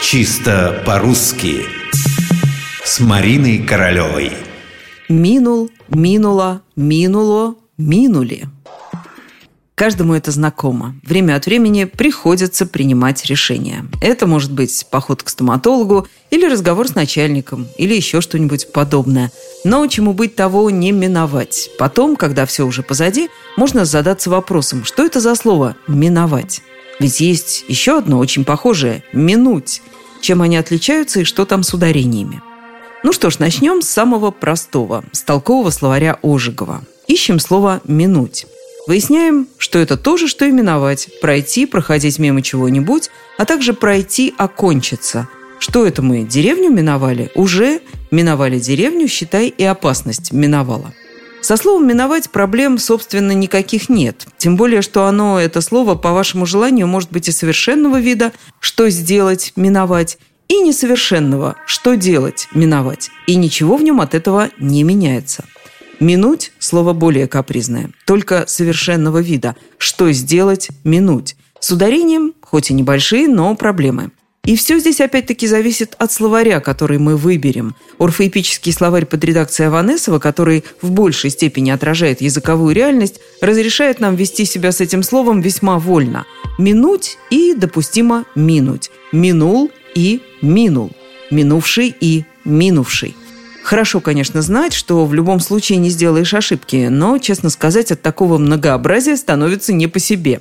Чисто по-русски С Мариной Королевой Минул, минула, минуло, минули Каждому это знакомо. Время от времени приходится принимать решения. Это может быть поход к стоматологу или разговор с начальником, или еще что-нибудь подобное. Но чему быть того не миновать. Потом, когда все уже позади, можно задаться вопросом, что это за слово «миновать». Ведь есть еще одно очень похожее – «минуть». Чем они отличаются и что там с ударениями? Ну что ж, начнем с самого простого, с толкового словаря Ожегова. Ищем слово «минуть». Выясняем, что это то же, что именовать, пройти, проходить мимо чего-нибудь, а также пройти, окончиться. Что это мы, деревню миновали? Уже миновали деревню, считай, и опасность миновала. Со словом «миновать» проблем, собственно, никаких нет. Тем более, что оно, это слово, по вашему желанию, может быть и совершенного вида «что сделать, миновать», и несовершенного «что делать, миновать». И ничего в нем от этого не меняется – Минуть – слово более капризное, только совершенного вида. Что сделать – минуть. С ударением, хоть и небольшие, но проблемы. И все здесь опять-таки зависит от словаря, который мы выберем. Орфоэпический словарь под редакцией Аванесова, который в большей степени отражает языковую реальность, разрешает нам вести себя с этим словом весьма вольно. Минуть и допустимо минуть. Минул и минул. Минувший и минувший. Хорошо, конечно, знать, что в любом случае не сделаешь ошибки, но, честно сказать, от такого многообразия становится не по себе.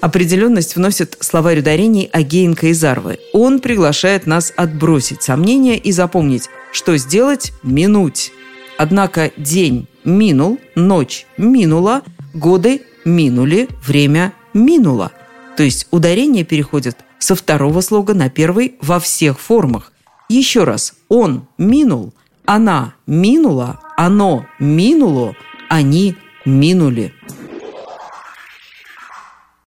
Определенность вносит словарь ударений Агеенко и Зарвы. Он приглашает нас отбросить сомнения и запомнить, что сделать – минуть. Однако день минул, ночь минула, годы минули, время минуло. То есть ударение переходит со второго слога на первый во всех формах. Еще раз, он минул, она минула, оно минуло, они минули.